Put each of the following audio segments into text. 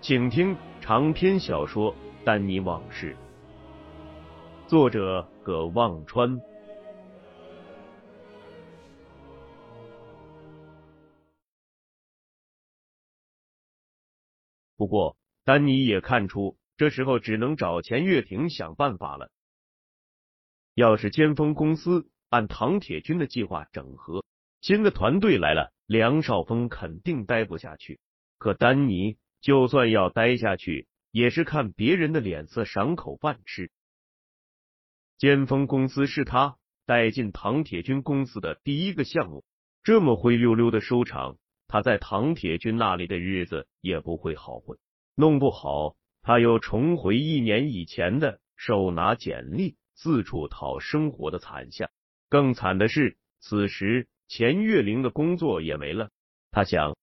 请听长篇小说《丹尼往事》，作者葛望川。不过，丹尼也看出，这时候只能找钱月亭想办法了。要是尖峰公司按唐铁军的计划整合，新的团队来了，梁少峰肯定待不下去。可丹尼。就算要待下去，也是看别人的脸色，赏口饭吃。尖峰公司是他带进唐铁军公司的第一个项目，这么灰溜溜的收场，他在唐铁军那里的日子也不会好混。弄不好，他又重回一年以前的手拿简历、四处讨生活的惨象。更惨的是，此时钱月玲的工作也没了。他想。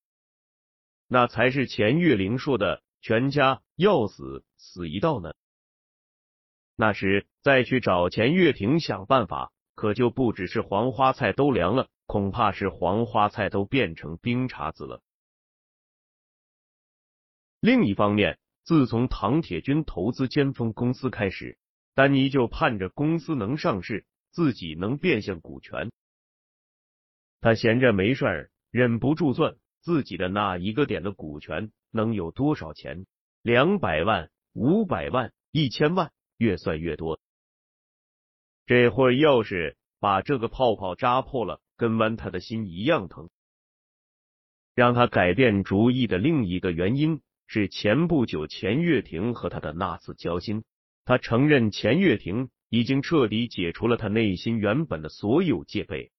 那才是钱月玲说的全家要死死一道呢。那时再去找钱月亭想办法，可就不只是黄花菜都凉了，恐怕是黄花菜都变成冰碴子了。另一方面，自从唐铁军投资尖峰公司开始，丹尼就盼着公司能上市，自己能变现股权。他闲着没事儿，忍不住算。自己的那一个点的股权能有多少钱？两百万、五百万、一千万，越算越多。这会儿要是把这个泡泡扎破了，跟剜他的心一样疼。让他改变主意的另一个原因是前不久钱月婷和他的那次交心，他承认钱月婷已经彻底解除了他内心原本的所有戒备。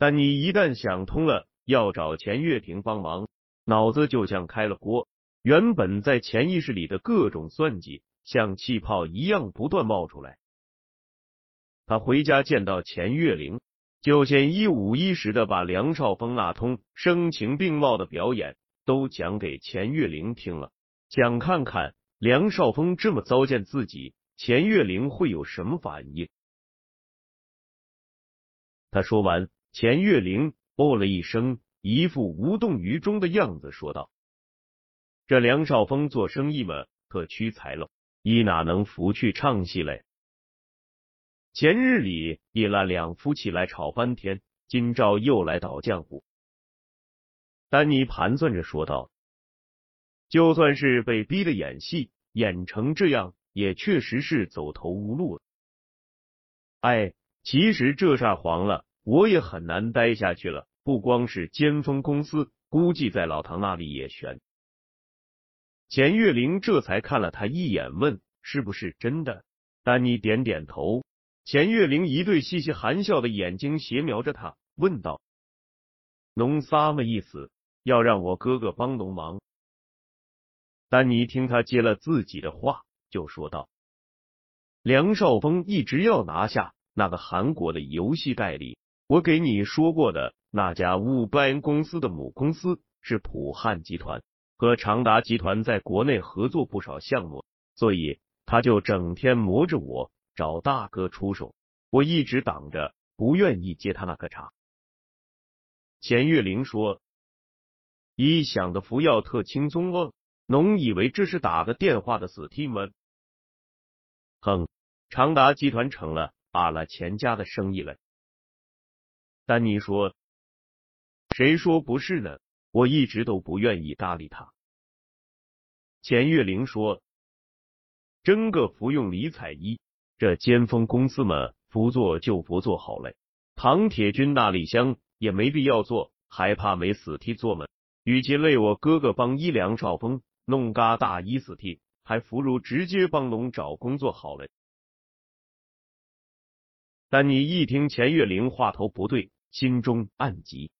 但你一旦想通了，要找钱月亭帮忙，脑子就像开了锅。原本在潜意识里的各种算计，像气泡一样不断冒出来。他回家见到钱月玲，就先一五一十的把梁少峰那通声情并茂的表演都讲给钱月玲听了，想看看梁少峰这么糟践自己，钱月玲会有什么反应。他说完。钱月玲哦了一声，一副无动于衷的样子，说道：“这梁少峰做生意嘛，可屈才了，一哪能拂去唱戏嘞？前日里也拉两夫妻来吵翻天，今朝又来捣浆糊。”丹尼盘算着说道：“就算是被逼的演戏，演成这样，也确实是走投无路了。哎，其实这下黄了。”我也很难待下去了，不光是尖峰公司，估计在老唐那里也悬。钱月玲这才看了他一眼，问：“是不是真的？”丹尼点点头。钱月玲一对嘻嘻含笑的眼睛斜瞄着他，问道：“侬啥么意思？要让我哥哥帮侬忙？”丹尼听他接了自己的话，就说道：“梁少峰一直要拿下那个韩国的游戏代理。”我给你说过的那家乌班公司的母公司是普汉集团，和长达集团在国内合作不少项目，所以他就整天磨着我找大哥出手，我一直挡着，不愿意接他那个茬。钱月玲说：“一想的服药特轻松哦，侬以为这是打个电话的死 T 吗？”哼，长达集团成了阿拉钱家的生意了。丹尼说：“谁说不是呢？我一直都不愿意搭理他。钱月玲说：“真个服用李彩一，这尖峰公司嘛，不做就不做好嘞。唐铁军那里香也没必要做，还怕没死替做吗？与其累我哥哥帮一梁少峰弄嘎大一死替，还不如直接帮龙找工作好嘞。”但你一听钱月玲话头不对，心中暗急。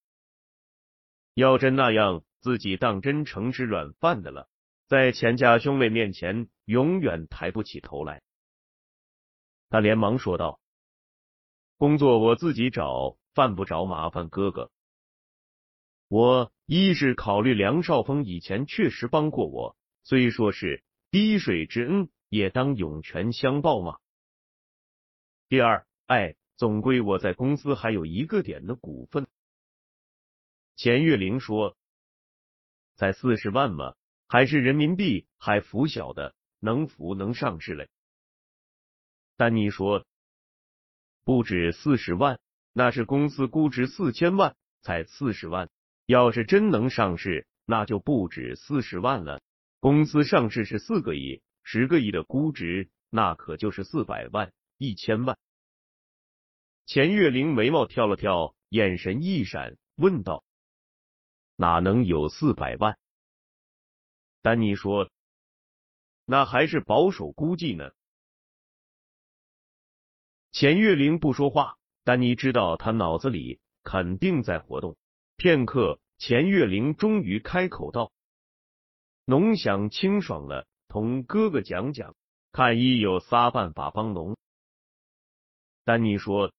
要真那样，自己当真成吃软饭的了，在钱家兄妹面前永远抬不起头来。他连忙说道：“工作我自己找，犯不着麻烦哥哥。我一是考虑梁少峰以前确实帮过我，虽说是滴水之恩，也当涌泉相报嘛。第二。”哎，总归我在公司还有一个点的股份。钱月玲说：“才四十万吗，还是人民币，还浮小的，能浮能上市嘞。”丹尼说：“不止四十万，那是公司估值四千万，才四十万。要是真能上市，那就不止四十万了。公司上市是四个亿，十个亿的估值，那可就是四百万、一千万。”钱月玲眉毛跳了跳，眼神一闪，问道：“哪能有四百万？”丹尼说：“那还是保守估计呢。”钱月玲不说话，丹尼知道他脑子里肯定在活动。片刻，钱月玲终于开口道：“农想清爽了，同哥哥讲讲，看一有仨办法帮农。”丹尼说。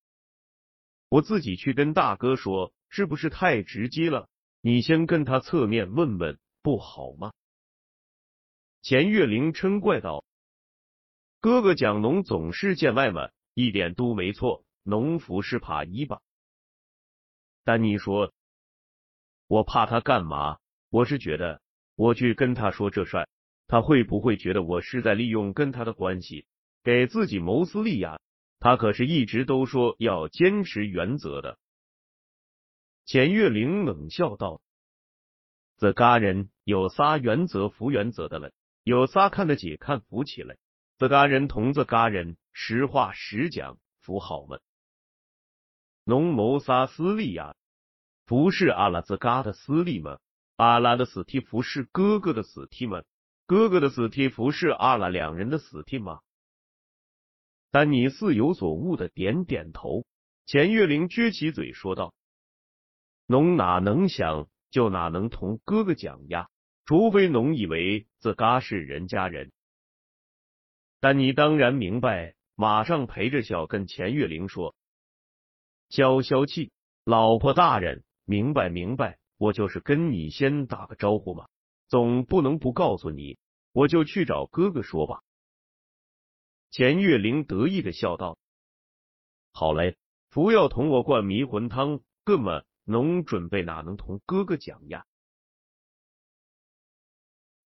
我自己去跟大哥说，是不是太直接了？你先跟他侧面问问，不好吗？钱月玲嗔怪道：“哥哥讲农总是见外嘛，一点都没错。农夫是怕一吧？”丹尼说：“我怕他干嘛？我是觉得，我去跟他说这事儿，他会不会觉得我是在利用跟他的关系，给自己谋私利呀？”他可是一直都说要坚持原则的。钱月玲冷笑道：“自嘎人有仨原则服原则的了，有仨看得起看服起来。自嘎人同自嘎人实话实讲服好吗？农谋仨私利呀，不是阿拉自嘎的私利吗？阿拉的死替服是哥哥的死替吗？哥哥的死替服是阿拉两人的死替吗？”丹尼似有所悟的点点头，钱月玲撅起嘴说道：“侬哪能想，就哪能同哥哥讲呀？除非侬以为自嘎是人家人。”丹尼当然明白，马上陪着笑跟钱月玲说：“消消气，老婆大人，明白明白，我就是跟你先打个招呼嘛，总不能不告诉你，我就去找哥哥说吧。”钱月玲得意的笑道：“好嘞，不要同我灌迷魂汤，哥们，农准备哪能同哥哥讲呀？”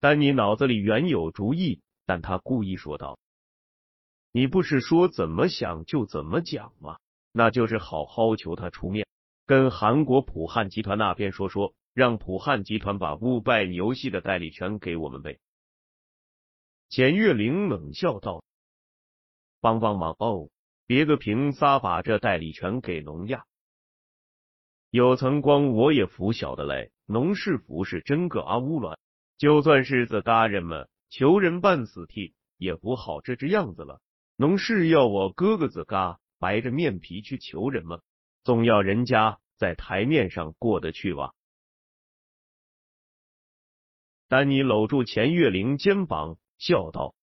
丹尼脑子里原有主意，但他故意说道：“你不是说怎么想就怎么讲吗？那就是好好求他出面，跟韩国普汉集团那边说说，让普汉集团把乌拜游戏的代理权给我们呗。”钱月玲冷笑道。帮帮忙哦！别个凭啥把这代理权给农呀？有层光我也服晓得嘞。农是服是真个阿乌卵，就算是这大人们求人办死替，也不好这只样子了。农是要我哥哥子嘎白着面皮去求人吗？总要人家在台面上过得去吧？丹尼搂住钱月玲肩膀，笑道：“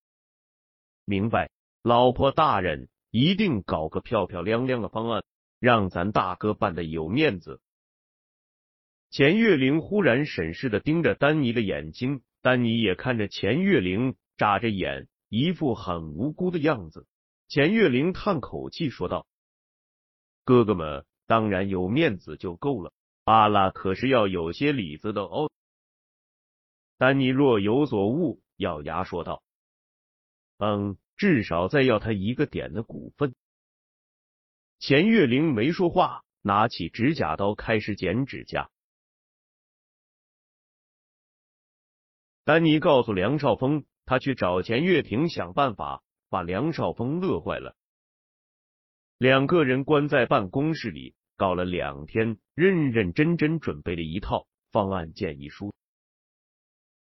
明白。”老婆大人一定搞个漂漂亮亮的方案，让咱大哥办的有面子。钱月玲忽然审视的盯着丹尼的眼睛，丹尼也看着钱月玲，眨着眼，一副很无辜的样子。钱月玲叹口气说道：“哥哥们当然有面子就够了，阿拉可是要有些里子的哦。”丹尼若有所悟，咬牙说道：“嗯。”至少再要他一个点的股份。钱月玲没说话，拿起指甲刀开始剪指甲。丹尼告诉梁少峰，他去找钱月平想办法，把梁少峰乐坏了。两个人关在办公室里搞了两天，认认真真准备了一套方案建议书。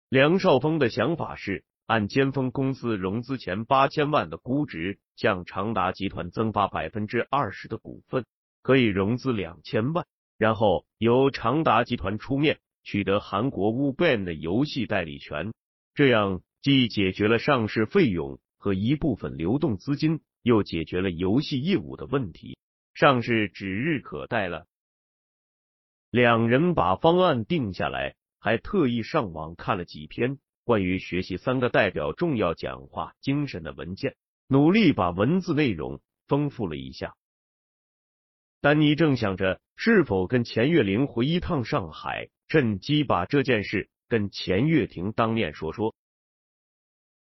梁少峰的想法是按尖峰公司融资前八千万的估值，向长达集团增发百分之二十的股份，可以融资两千万，然后由长达集团出面取得韩国 w b a n 的游戏代理权，这样既解决了上市费用和一部分流动资金。又解决了游戏业务的问题，上市指日可待了。两人把方案定下来，还特意上网看了几篇关于学习三个代表重要讲话精神的文件，努力把文字内容丰富了一下。丹尼正想着是否跟钱月玲回一趟上海，趁机把这件事跟钱月婷当面说说，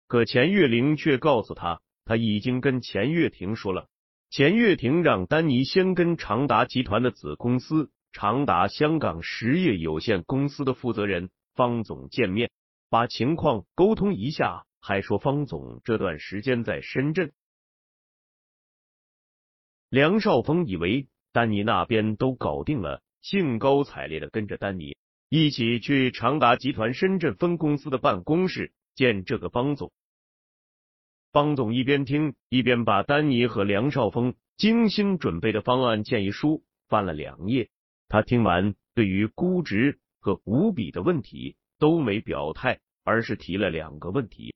可钱月玲却告诉他。他已经跟钱月婷说了，钱月婷让丹尼先跟长达集团的子公司长达香港实业有限公司的负责人方总见面，把情况沟通一下，还说方总这段时间在深圳。梁少峰以为丹尼那边都搞定了，兴高采烈的跟着丹尼一起去长达集团深圳分公司的办公室见这个方总。方总一边听一边把丹尼和梁少峰精心准备的方案建议书翻了两页。他听完，对于估值和股比的问题都没表态，而是提了两个问题：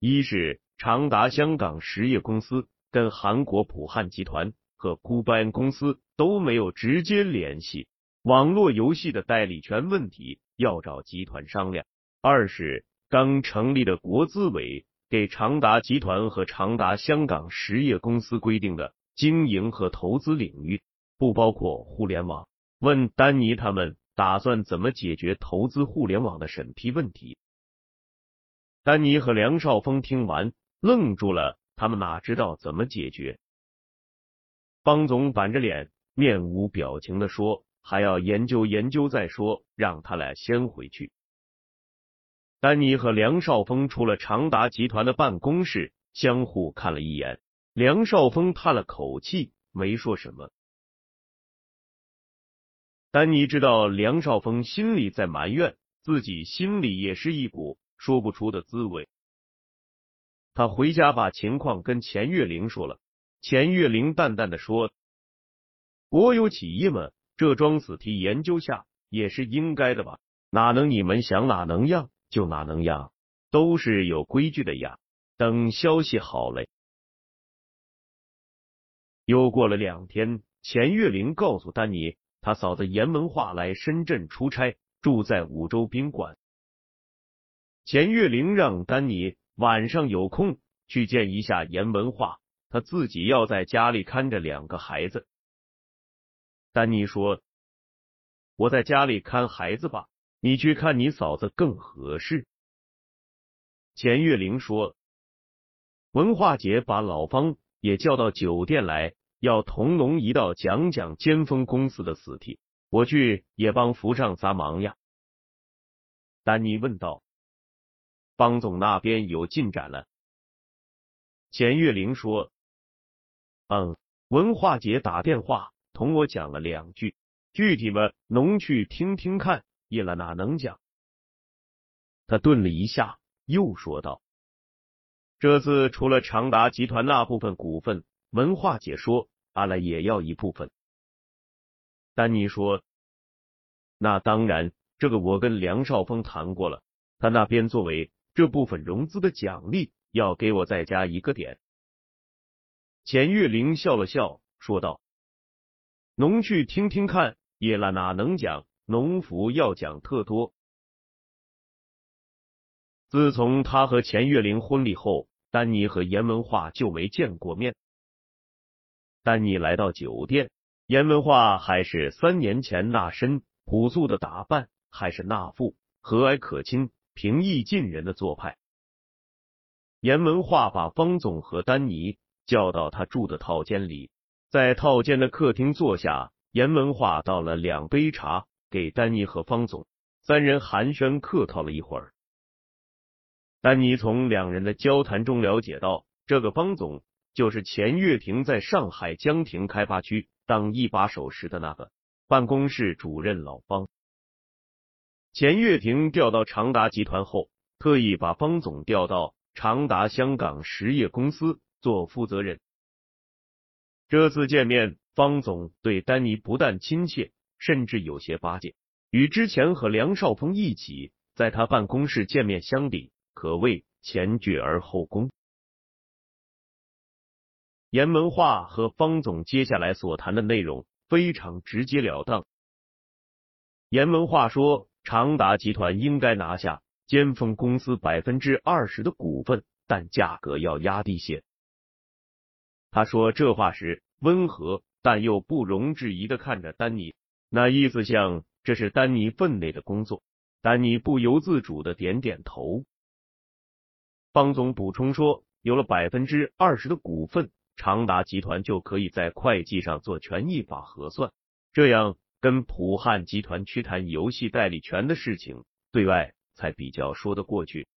一是长达香港实业公司跟韩国普汉集团和孤班公司都没有直接联系，网络游戏的代理权问题要找集团商量；二是刚成立的国资委。给长达集团和长达香港实业公司规定的经营和投资领域不包括互联网。问丹尼他们打算怎么解决投资互联网的审批问题？丹尼和梁少峰听完愣住了，他们哪知道怎么解决？方总板着脸，面无表情的说：“还要研究研究再说，让他俩先回去。”丹尼和梁少峰出了长达集团的办公室，相互看了一眼。梁少峰叹了口气，没说什么。丹尼知道梁少峰心里在埋怨，自己心里也是一股说不出的滋味。他回家把情况跟钱月玲说了。钱月玲淡淡的说：“国有企业嘛，这桩死题研究下也是应该的吧？哪能你们想哪能样？”就哪能样，都是有规矩的呀。等消息好嘞。又过了两天，钱月玲告诉丹尼，他嫂子严文化来深圳出差，住在五洲宾馆。钱月玲让丹尼晚上有空去见一下严文化，他自己要在家里看着两个孩子。丹尼说：“我在家里看孩子吧。”你去看你嫂子更合适。钱月玲说：“文化姐把老方也叫到酒店来，要同龙一道讲讲尖峰公司的死题，我去也帮扶上仨忙呀。”丹尼问道：“方总那边有进展了？”钱月玲说：“嗯，文化姐打电话同我讲了两句，具体嘛，侬去听听看。”叶了哪能讲？他顿了一下，又说道：“这次除了长达集团那部分股份，文化姐说阿拉也要一部分。”丹尼说：“那当然，这个我跟梁少峰谈过了，他那边作为这部分融资的奖励，要给我再加一个点。”钱月玲笑了笑，说道：“农去听听看，叶了哪能讲？”农福要讲特多。自从他和钱月玲婚礼后，丹尼和严文化就没见过面。丹尼来到酒店，严文化还是三年前那身朴素的打扮，还是那副和蔼可亲、平易近人的做派。严文化把方总和丹尼叫到他住的套间里，在套间的客厅坐下，严文化倒了两杯茶。给丹尼和方总，三人寒暄客套了一会儿。丹尼从两人的交谈中了解到，这个方总就是钱月亭在上海江亭开发区当一把手时的那个办公室主任老方。钱月亭调到长达集团后，特意把方总调到长达香港实业公司做负责人。这次见面，方总对丹尼不但亲切，甚至有些巴结。与之前和梁少峰一起在他办公室见面相比，可谓前倨而后恭。严文化和方总接下来所谈的内容非常直截了当。严文化说，长达集团应该拿下尖峰公司百分之二十的股份，但价格要压低些。他说这话时温和，但又不容置疑的看着丹尼，那意思像这是丹尼分内的工作。丹尼不由自主的点点头。方总补充说，有了百分之二十的股份，长达集团就可以在会计上做权益法核算，这样跟普汉集团去谈游戏代理权的事情，对外才比较说得过去。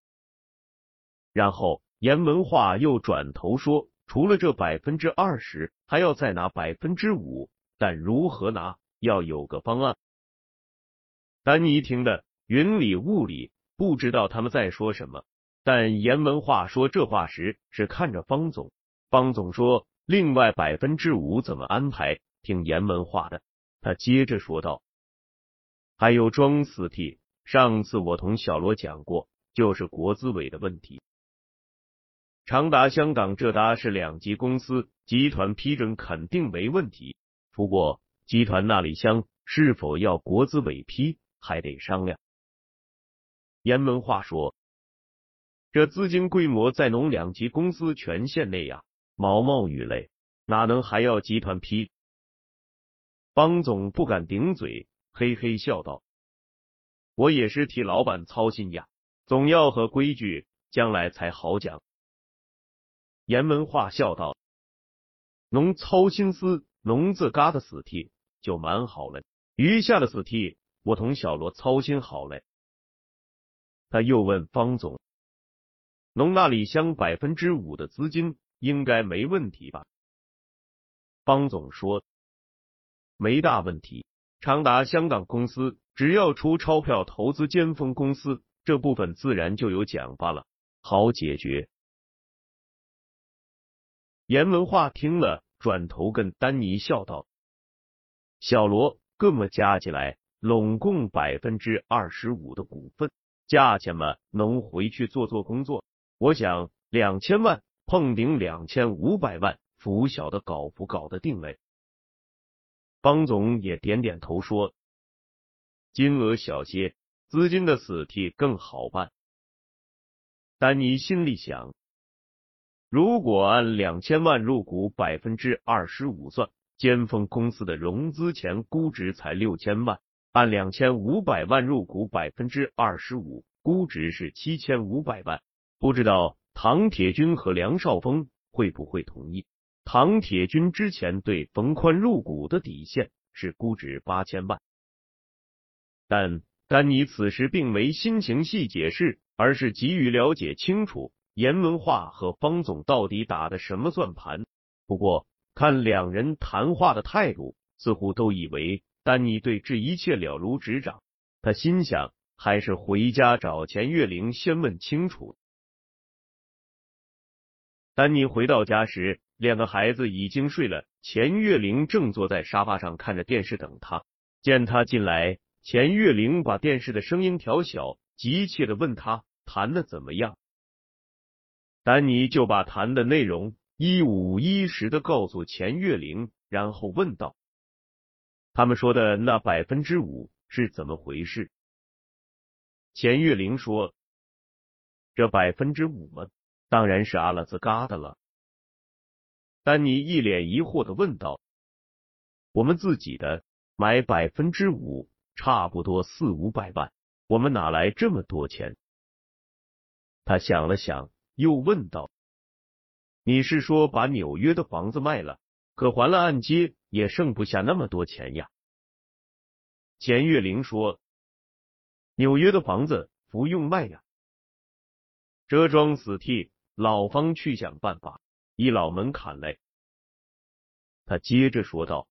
然后严文化又转头说。除了这百分之二十，还要再拿百分之五，但如何拿，要有个方案。丹尼听得云里雾里，不知道他们在说什么。但严文化说这话时是看着方总，方总说另外百分之五怎么安排？听严文化的，他接着说道：“还有装四 T，上次我同小罗讲过，就是国资委的问题。”长达香港这达是两级公司，集团批准肯定没问题。不过集团那里厢是否要国资委批，还得商量。严文化说：“这资金规模在农两级公司权限内呀，毛毛雨嘞哪能还要集团批？”方总不敢顶嘴，嘿嘿笑道：“我也是替老板操心呀，总要和规矩，将来才好讲。”严文化笑道：“侬操心思，侬自嘎的死替就蛮好了。余下的死替，我同小罗操心好嘞。”他又问方总：“侬那里乡百分之五的资金应该没问题吧？”方总说：“没大问题。长达香港公司只要出钞票投资尖峰公司，这部分自然就有奖罢了，好解决。”严文化听了，转头跟丹尼笑道：“小罗，各么加起来，拢共百分之二十五的股份，价钱嘛，能回去做做工作。我想两千万碰顶两千五百万，拂晓得搞不搞得定嘞？”方总也点点头说：“金额小些，资金的死替更好办。”丹尼心里想。如果按两千万入股百分之二十五算，尖峰公司的融资前估值才六千万；按两千五百万入股百分之二十五，估值是七千五百万。不知道唐铁军和梁少峰会不会同意？唐铁军之前对冯宽入股的底线是估值八千万，但丹尼此时并没心情细解释，而是急于了解清楚。严文化和方总到底打的什么算盘？不过看两人谈话的态度，似乎都以为丹尼对这一切了如指掌。他心想，还是回家找钱月玲先问清楚。丹尼回到家时，两个孩子已经睡了，钱月玲正坐在沙发上看着电视等他。见他进来，钱月玲把电视的声音调小，急切的问他谈的怎么样。丹尼就把谈的内容一五一十的告诉钱月玲，然后问道：“他们说的那百分之五是怎么回事？”钱月玲说：“这百分之五吗，当然是阿拉兹嘎的了。”丹尼一脸疑惑的问道：“我们自己的买百分之五，差不多四五百万，我们哪来这么多钱？”他想了想。又问道：“你是说把纽约的房子卖了，可还了按揭，也剩不下那么多钱呀？”钱月玲说：“纽约的房子不用卖呀。这桩死替老方去想办法，一老门槛来。他接着说道：“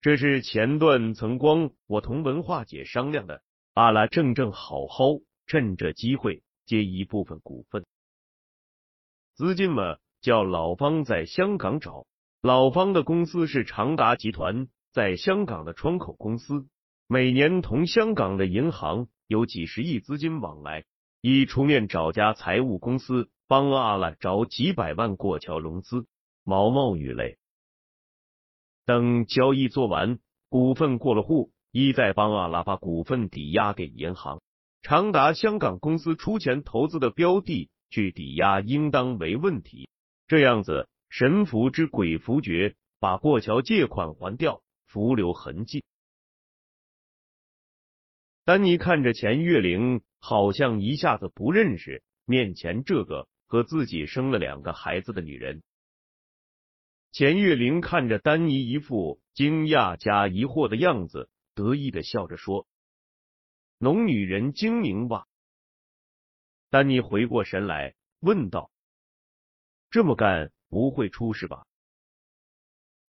这是前段曾光我同文化姐商量的，阿拉正正好好趁这机会接一部分股份，资金嘛叫老方在香港找。老方的公司是长达集团在香港的窗口公司，每年同香港的银行有几十亿资金往来。”已出面找家财务公司帮阿拉找几百万过桥融资，毛毛雨嘞。等交易做完，股份过了户，一再帮阿拉把股份抵押给银行。长达香港公司出钱投资的标的去抵押，应当没问题。这样子神符之鬼符诀，把过桥借款还掉，浮留痕迹。丹尼看着钱月玲。好像一下子不认识面前这个和自己生了两个孩子的女人。钱月玲看着丹尼一副惊讶加疑惑的样子，得意的笑着说：“农女人精明吧？”丹尼回过神来问道：“这么干不会出事吧？”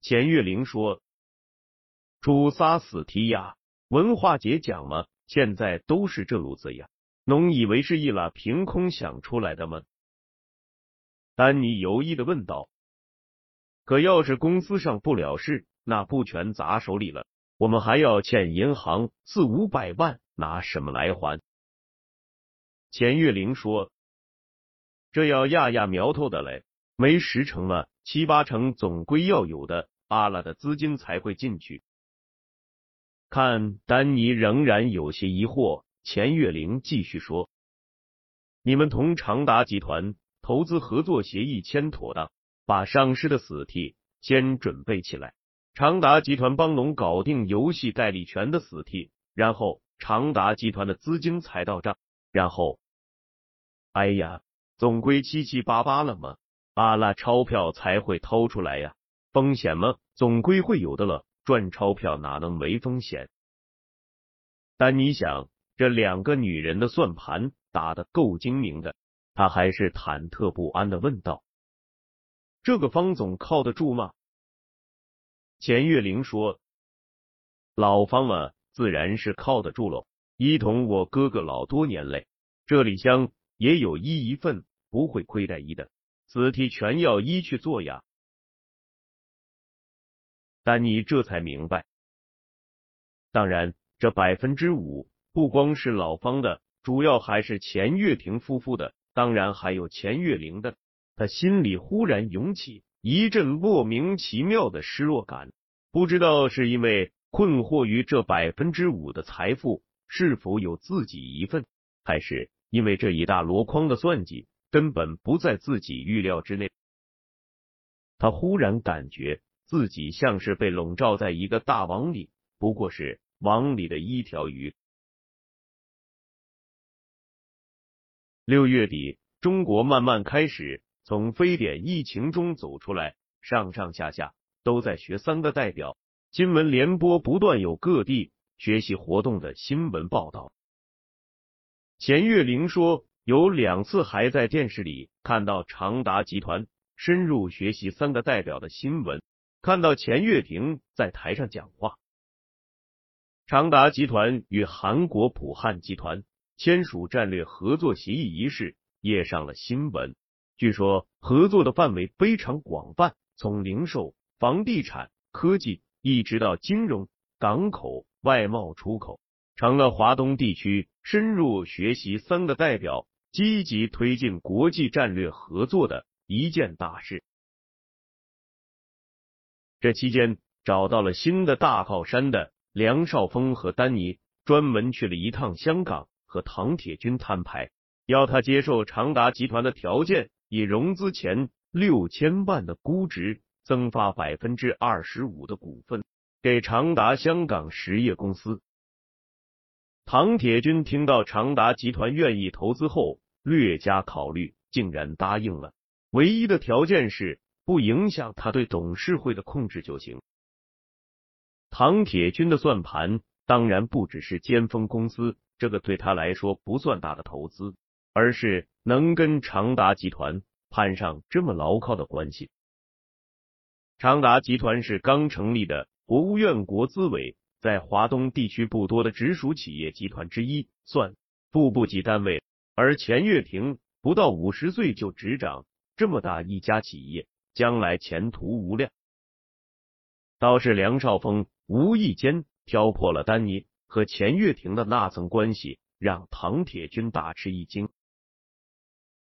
钱月玲说：“出仨死题呀，文化节讲嘛，现在都是这路子呀。”侬以为是一拉凭空想出来的吗？丹尼犹豫的问道。可要是公司上不了事，那不全砸手里了？我们还要欠银行四五百万，拿什么来还？钱月玲说：“这要压压苗头的嘞，没十成了，七八成总归要有的，阿拉的资金才会进去。”看，丹尼仍然有些疑惑。钱月玲继续说：“你们同长达集团投资合作协议签妥当，把上市的死替先准备起来。长达集团帮龙搞定游戏代理权的死替，然后长达集团的资金才到账。然后，哎呀，总归七七八八了嘛，阿拉钞票才会掏出来呀。风险嘛，总归会有的了。赚钞票哪能没风险？但你想。”这两个女人的算盘打得够精明的，他还是忐忑不安的问道：“这个方总靠得住吗？”钱月玲说：“老方啊，自然是靠得住喽。一同我哥哥老多年嘞，这里乡也有一一份，不会亏待一的。此题全要一去做呀。”但你这才明白，当然这百分之五。不光是老方的，主要还是钱月亭夫妇的，当然还有钱月玲的。他心里忽然涌起一阵莫名其妙的失落感，不知道是因为困惑于这百分之五的财富是否有自己一份，还是因为这一大箩筐的算计根本不在自己预料之内。他忽然感觉自己像是被笼罩在一个大网里，不过是网里的一条鱼。六月底，中国慢慢开始从非典疫情中走出来，上上下下都在学三个代表。新闻联播不断有各地学习活动的新闻报道。钱月玲说，有两次还在电视里看到长达集团深入学习三个代表的新闻，看到钱月婷在台上讲话。长达集团与韩国普汉集团。签署战略合作协议一事也上了新闻。据说合作的范围非常广泛，从零售、房地产、科技，一直到金融、港口、外贸、出口，成了华东地区深入学习三个代表积极推进国际战略合作的一件大事。这期间，找到了新的大靠山的梁少峰和丹尼，专门去了一趟香港。和唐铁军摊牌，要他接受长达集团的条件，以融资前六千万的估值增发百分之二十五的股份给长达香港实业公司。唐铁军听到长达集团愿意投资后，略加考虑，竟然答应了。唯一的条件是不影响他对董事会的控制就行。唐铁军的算盘当然不只是尖峰公司，这个对他来说不算大的投资，而是能跟长达集团攀上这么牢靠的关系。长达集团是刚成立的国务院国资委在华东地区不多的直属企业集团之一，算副部级单位。而钱月亭不到五十岁就执掌这么大一家企业，将来前途无量。倒是梁少峰无意间挑破了丹尼和钱月亭的那层关系，让唐铁军大吃一惊。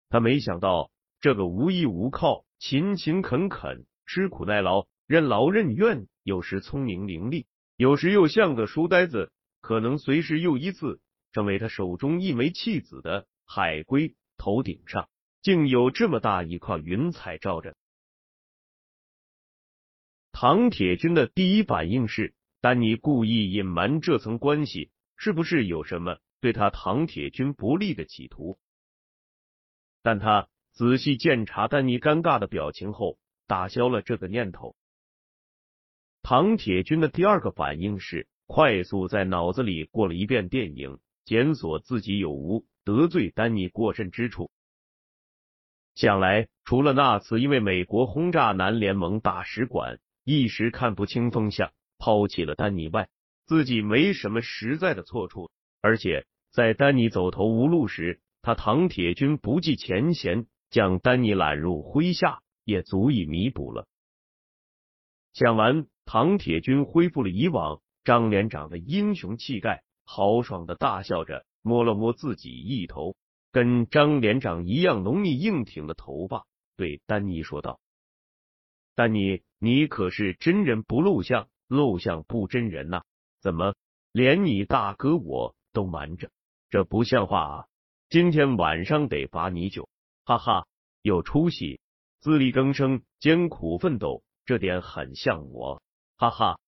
他没想到这个无依无靠、勤勤恳恳、吃苦耐劳、任劳任怨，有时聪明伶俐，有时又像个书呆子，可能随时又一次成为他手中一枚弃子的。海龟头顶上竟有这么大一块云彩罩着。唐铁军的第一反应是：丹尼故意隐瞒这层关系，是不是有什么对他唐铁军不利的企图？但他仔细检查丹尼尴尬的表情后，打消了这个念头。唐铁军的第二个反应是快速在脑子里过了一遍电影，检索自己有无。得罪丹尼过甚之处，想来除了那次因为美国轰炸南联盟大使馆，一时看不清风向，抛弃了丹尼外，自己没什么实在的错处。而且在丹尼走投无路时，他唐铁军不计前嫌，将丹尼揽入麾下，也足以弥补了。想完，唐铁军恢复了以往张连长的英雄气概，豪爽的大笑着。摸了摸自己一头跟张连长一样浓密硬挺的头发，对丹尼说道：“丹尼，你可是真人不露相，露相不真人呐？怎么连你大哥我都瞒着？这不像话啊！今天晚上得罚你酒，哈哈，有出息，自力更生、艰苦奋斗，这点很像我，哈哈。”